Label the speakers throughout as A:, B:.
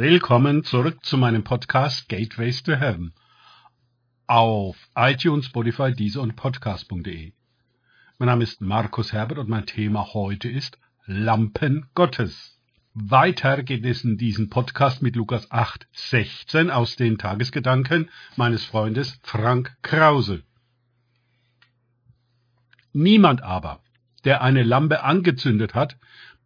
A: Willkommen zurück zu meinem Podcast Gateways to Heaven auf iTunes, Spotify, Deezer und Podcast.de. Mein Name ist Markus Herbert und mein Thema heute ist Lampen Gottes. Weiter geht es in diesem Podcast mit Lukas 8, 16 aus den Tagesgedanken meines Freundes Frank Krause. Niemand aber, der eine Lampe angezündet hat,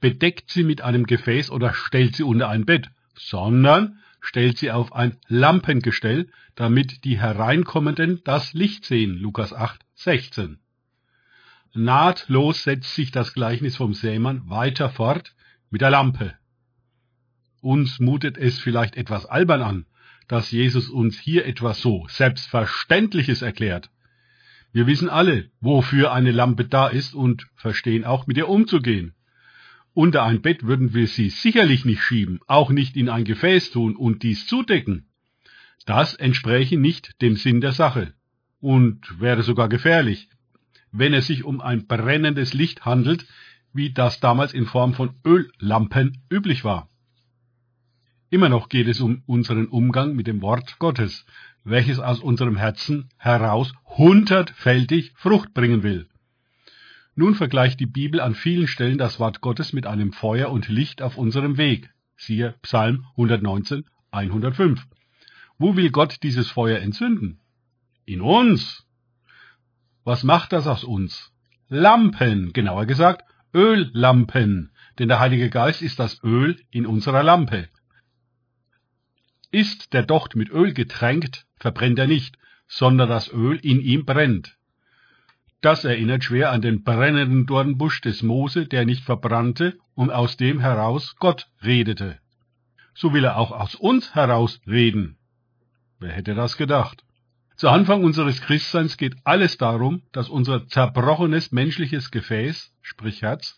A: bedeckt sie mit einem Gefäß oder stellt sie unter ein Bett, sondern stellt sie auf ein Lampengestell, damit die Hereinkommenden das Licht sehen. Lukas 8, 16. Nahtlos setzt sich das Gleichnis vom Sämann weiter fort mit der Lampe. Uns mutet es vielleicht etwas albern an, dass Jesus uns hier etwas so Selbstverständliches erklärt. Wir wissen alle, wofür eine Lampe da ist und verstehen auch mit ihr umzugehen. Unter ein Bett würden wir sie sicherlich nicht schieben, auch nicht in ein Gefäß tun und dies zudecken. Das entspräche nicht dem Sinn der Sache und wäre sogar gefährlich, wenn es sich um ein brennendes Licht handelt, wie das damals in Form von Öllampen üblich war. Immer noch geht es um unseren Umgang mit dem Wort Gottes, welches aus unserem Herzen heraus hundertfältig Frucht bringen will. Nun vergleicht die Bibel an vielen Stellen das Wort Gottes mit einem Feuer und Licht auf unserem Weg. Siehe Psalm 119, 105. Wo will Gott dieses Feuer entzünden? In uns. Was macht das aus uns? Lampen, genauer gesagt Öllampen, denn der Heilige Geist ist das Öl in unserer Lampe. Ist der Docht mit Öl getränkt, verbrennt er nicht, sondern das Öl in ihm brennt. Das erinnert schwer an den brennenden Dornbusch des Mose, der nicht verbrannte und aus dem heraus Gott redete. So will er auch aus uns heraus reden. Wer hätte das gedacht? Zu Anfang unseres Christseins geht alles darum, dass unser zerbrochenes menschliches Gefäß, sprich Herz,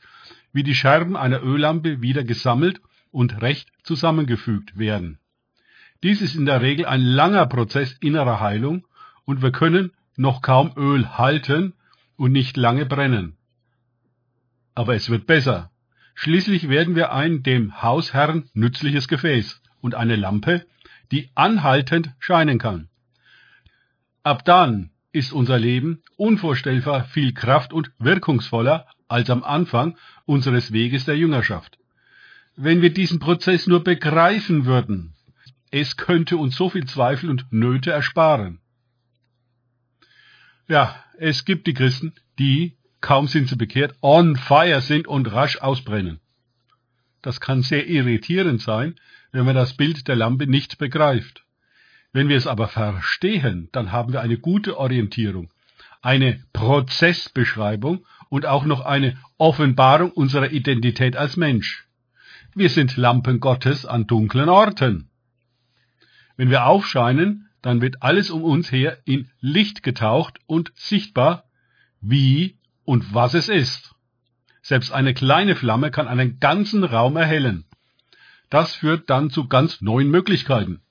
A: wie die Scherben einer Öllampe wieder gesammelt und recht zusammengefügt werden. Dies ist in der Regel ein langer Prozess innerer Heilung und wir können noch kaum Öl halten, und nicht lange brennen. Aber es wird besser. Schließlich werden wir ein dem Hausherrn nützliches Gefäß und eine Lampe, die anhaltend scheinen kann. Ab dann ist unser Leben unvorstellbar viel kraft- und wirkungsvoller als am Anfang unseres Weges der Jüngerschaft. Wenn wir diesen Prozess nur begreifen würden, es könnte uns so viel Zweifel und Nöte ersparen. Ja, es gibt die Christen, die, kaum sind sie bekehrt, on fire sind und rasch ausbrennen. Das kann sehr irritierend sein, wenn man das Bild der Lampe nicht begreift. Wenn wir es aber verstehen, dann haben wir eine gute Orientierung, eine Prozessbeschreibung und auch noch eine Offenbarung unserer Identität als Mensch. Wir sind Lampen Gottes an dunklen Orten. Wenn wir aufscheinen, dann wird alles um uns her in Licht getaucht und sichtbar, wie und was es ist. Selbst eine kleine Flamme kann einen ganzen Raum erhellen. Das führt dann zu ganz neuen Möglichkeiten.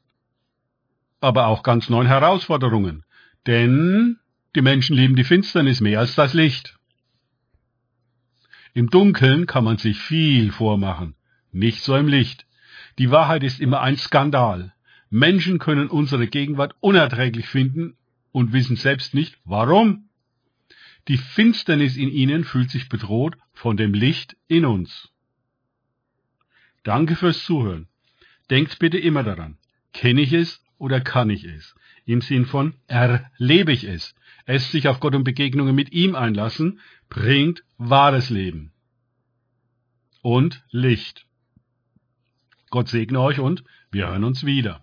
A: Aber auch ganz neuen Herausforderungen. Denn die Menschen lieben die Finsternis mehr als das Licht. Im Dunkeln kann man sich viel vormachen, nicht so im Licht. Die Wahrheit ist immer ein Skandal. Menschen können unsere Gegenwart unerträglich finden und wissen selbst nicht, warum. Die Finsternis in ihnen fühlt sich bedroht von dem Licht in uns. Danke fürs Zuhören. Denkt bitte immer daran, kenne ich es oder kann ich es? Im Sinn von erlebe ich es. Es sich auf Gott und Begegnungen mit ihm einlassen, bringt wahres Leben. Und Licht. Gott segne euch und wir hören uns wieder.